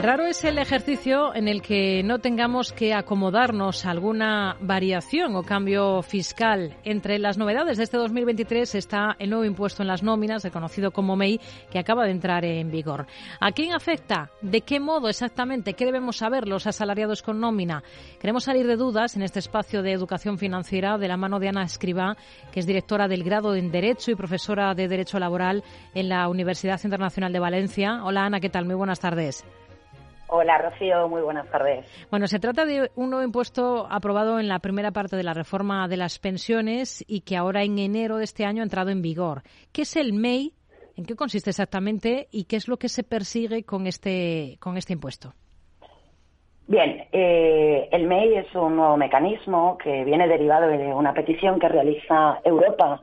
Raro es el ejercicio en el que no tengamos que acomodarnos a alguna variación o cambio fiscal. Entre las novedades de este 2023 está el nuevo impuesto en las nóminas, el conocido como MEI, que acaba de entrar en vigor. ¿A quién afecta? ¿De qué modo exactamente? ¿Qué debemos saber los asalariados con nómina? Queremos salir de dudas en este espacio de educación financiera de la mano de Ana Escribá, que es directora del grado en Derecho y profesora de Derecho Laboral en la Universidad Internacional de Valencia. Hola Ana, ¿qué tal? Muy buenas tardes. Hola, Rocío. Muy buenas tardes. Bueno, se trata de un nuevo impuesto aprobado en la primera parte de la reforma de las pensiones y que ahora en enero de este año ha entrado en vigor. ¿Qué es el MEI? ¿En qué consiste exactamente y qué es lo que se persigue con este, con este impuesto? Bien, eh, el MEI es un nuevo mecanismo que viene derivado de una petición que realiza Europa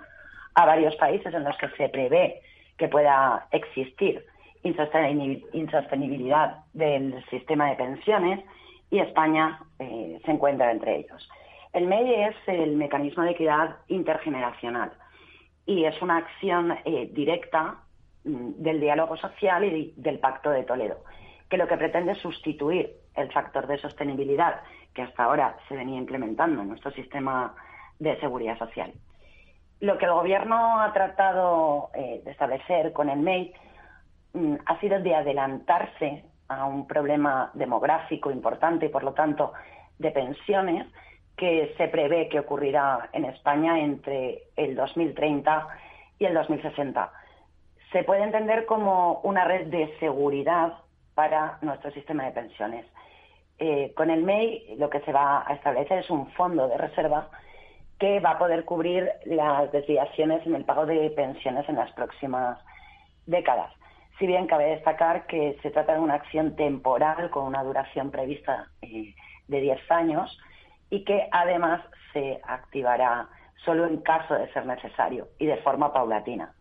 a varios países en los que se prevé que pueda existir insostenibilidad del sistema de pensiones y España eh, se encuentra entre ellos. El MEI es el mecanismo de equidad intergeneracional y es una acción eh, directa mm, del diálogo social y del Pacto de Toledo, que lo que pretende es sustituir el factor de sostenibilidad que hasta ahora se venía implementando en nuestro sistema de seguridad social. Lo que el Gobierno ha tratado eh, de establecer con el MEI ha sido de adelantarse a un problema demográfico importante y, por lo tanto, de pensiones que se prevé que ocurrirá en España entre el 2030 y el 2060. Se puede entender como una red de seguridad para nuestro sistema de pensiones. Eh, con el MEI lo que se va a establecer es un fondo de reserva que va a poder cubrir las desviaciones en el pago de pensiones en las próximas décadas si bien cabe destacar que se trata de una acción temporal con una duración prevista eh, de 10 años y que además se activará solo en caso de ser necesario y de forma paulatina.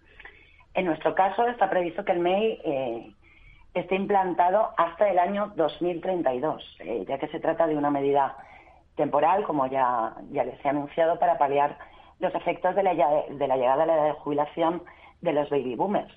En nuestro caso está previsto que el MEI eh, esté implantado hasta el año 2032, eh, ya que se trata de una medida temporal, como ya, ya les he anunciado, para paliar los efectos de la, de la llegada a la edad de jubilación de los baby boomers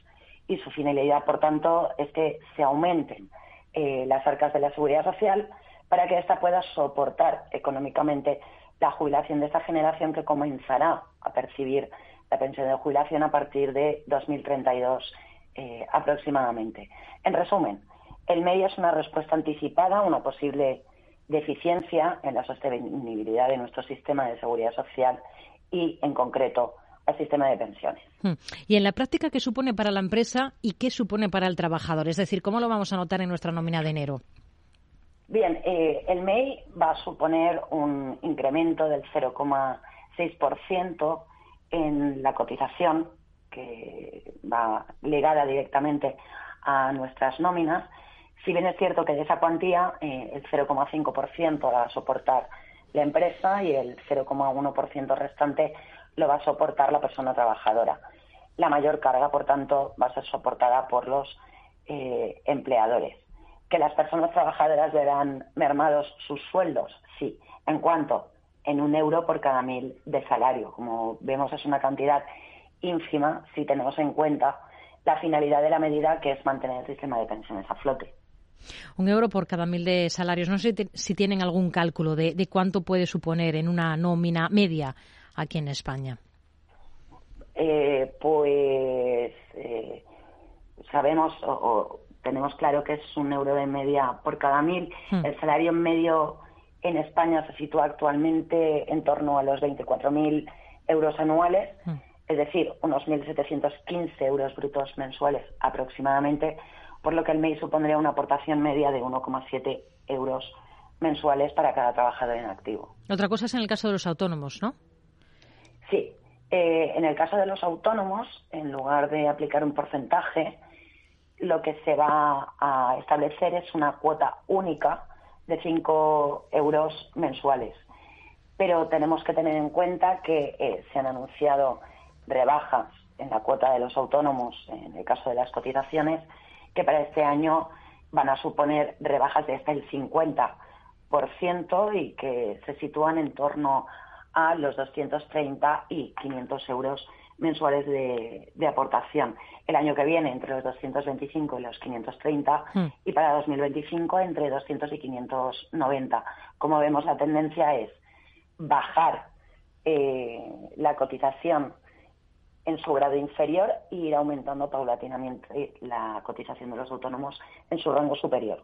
y su finalidad, por tanto, es que se aumenten eh, las arcas de la seguridad social para que ésta pueda soportar económicamente la jubilación de esta generación que comenzará a percibir la pensión de jubilación a partir de 2032 eh, aproximadamente. En resumen, el MEI es una respuesta anticipada a una posible deficiencia en la sostenibilidad de nuestro sistema de seguridad social y, en concreto, al sistema de pensiones. Hmm. ¿Y en la práctica qué supone para la empresa y qué supone para el trabajador? Es decir, ¿cómo lo vamos a notar en nuestra nómina de enero? Bien, eh, el MEI va a suponer un incremento del 0,6% en la cotización que va ligada directamente a nuestras nóminas. Si bien es cierto que de esa cuantía eh, el 0,5% va a soportar la empresa y el 0,1% restante lo va a soportar la persona trabajadora. La mayor carga, por tanto, va a ser soportada por los eh, empleadores. ¿Que las personas trabajadoras verán mermados sus sueldos? Sí. ¿En cuánto? En un euro por cada mil de salario. Como vemos, es una cantidad ínfima si tenemos en cuenta la finalidad de la medida, que es mantener el sistema de pensiones a flote. Un euro por cada mil de salarios. No sé si tienen algún cálculo de, de cuánto puede suponer en una nómina media aquí en España? Eh, pues eh, sabemos o, tenemos claro que es un euro de media por cada mil. Hmm. El salario medio en España se sitúa actualmente en torno a los 24.000 euros anuales, hmm. es decir, unos 1.715 euros brutos mensuales aproximadamente, por lo que el MEI supondría una aportación media de 1,7 euros mensuales para cada trabajador en activo. Otra cosa es en el caso de los autónomos, ¿no? Sí. Eh, en el caso de los autónomos, en lugar de aplicar un porcentaje, lo que se va a establecer es una cuota única de 5 euros mensuales. Pero tenemos que tener en cuenta que eh, se han anunciado rebajas en la cuota de los autónomos, en el caso de las cotizaciones, que para este año van a suponer rebajas de hasta el 50% y que se sitúan en torno a los 230 y 500 euros mensuales de, aportación. El año que viene entre los 225 y los 530 hmm. y para 2025 entre 200 y 590. Como vemos, la tendencia es bajar eh, la cotización en su grado inferior e ir aumentando paulatinamente la cotización de los autónomos en su rango superior.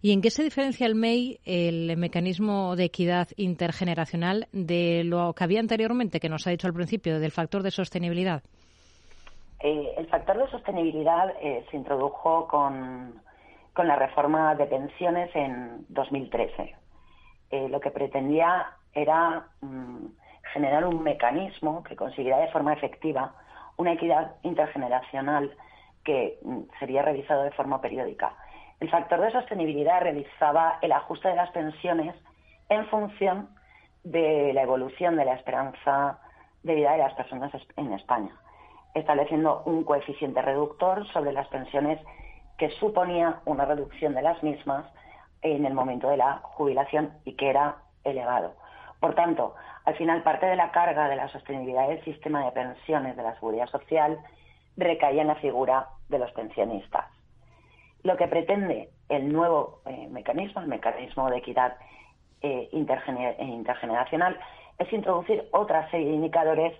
¿Y en qué se diferencia el MEI, el mecanismo de equidad intergeneracional, de lo que había anteriormente, que nos ha dicho al principio, del factor de sostenibilidad? Eh, el factor de sostenibilidad eh, se introdujo con, la reforma de pensiones en 2013. Eh, lo que pretendía era mm, generar un mecanismo que consiguiera de forma efectiva una equidad intergeneracional que mm, sería revisado de forma periódica. El factor de sostenibilidad realizaba el ajuste de las pensiones en función de la evolución de la esperanza de vida de las personas en España, estableciendo un coeficiente reductor sobre las pensiones que suponía una reducción de las mismas en el momento de la jubilación y que era elevado. Por tanto, al final parte de la carga de la sostenibilidad del sistema de pensiones de la seguridad social recae en la figura de los pensionistas. Lo que pretende el nuevo eh, mecanismo, el mecanismo de equidad eh, eh, intergeneracional, es introducir otra serie de indicadores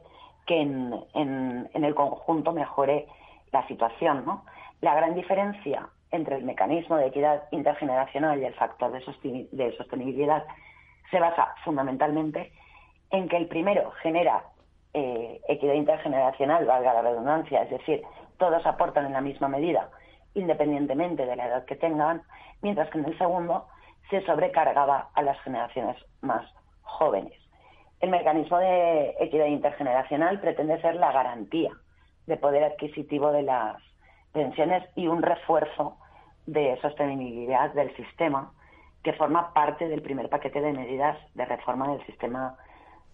que en, el conjunto mejore la situación. La gran diferencia entre el mecanismo de equidad intergeneracional y el factor de sostenibilidad se basa fundamentalmente en que el primero genera equidad intergeneracional, valga la redundancia, es decir, todos aportan en la misma medida independientemente de la edad que tengan, mientras que en el segundo se sobrecargaba a las generaciones más jóvenes. El mecanismo de equidad intergeneracional pretende ser la garantía de poder adquisitivo de las pensiones y un refuerzo de sostenibilidad del sistema que forma parte del primer paquete de medidas de reforma del sistema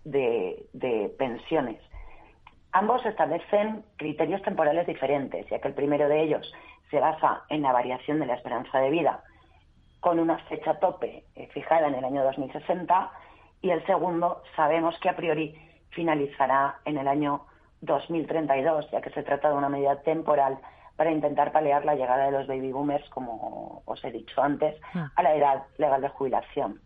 de, pensiones. Ambos establecen criterios temporales diferentes, ya que el primero de ellos se basa en la variación de la esperanza de vida con una fecha tope eh, fijada en el año 2060 y el segundo sabemos que a priori finalizará en el año 2032, ya que se trata de una medida temporal para intentar paliar la llegada de los baby boomers, como os he dicho antes, ah. a la edad legal de jubilación.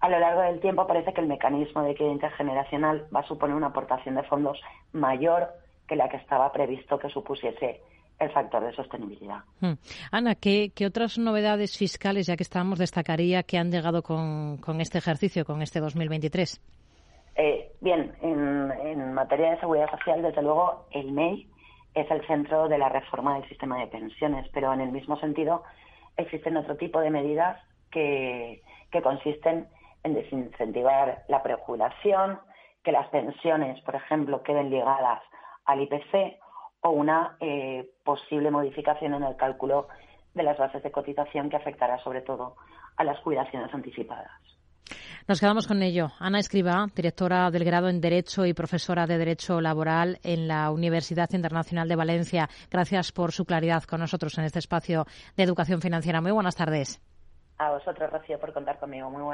A lo largo del tiempo parece que el mecanismo de equidad intergeneracional va a suponer una aportación de fondos mayor que la que estaba previsto que supusiese el factor de sostenibilidad. Hmm. Ana, ¿qué, otras novedades fiscales, ya que estamos, destacaría que han llegado con, este ejercicio, con este 2023? Eh, bien, en, materia de seguridad social, desde luego, el MEI es el centro de la reforma del sistema de pensiones, pero en el mismo sentido existen otro tipo de medidas que, que consisten en desincentivar la prejubilación, que las pensiones, por ejemplo, queden ligadas al IPC o una eh, posible modificación en el cálculo de las bases de cotización que afectará sobre todo a las jubilaciones anticipadas. Nos quedamos con ello. Ana Escriba, directora del grado en Derecho y profesora de Derecho Laboral en la Universidad Internacional de Valencia. Gracias por su claridad con nosotros en este espacio de educación financiera. Muy buenas tardes. A vosotros, Rocío, por contar conmigo. Muy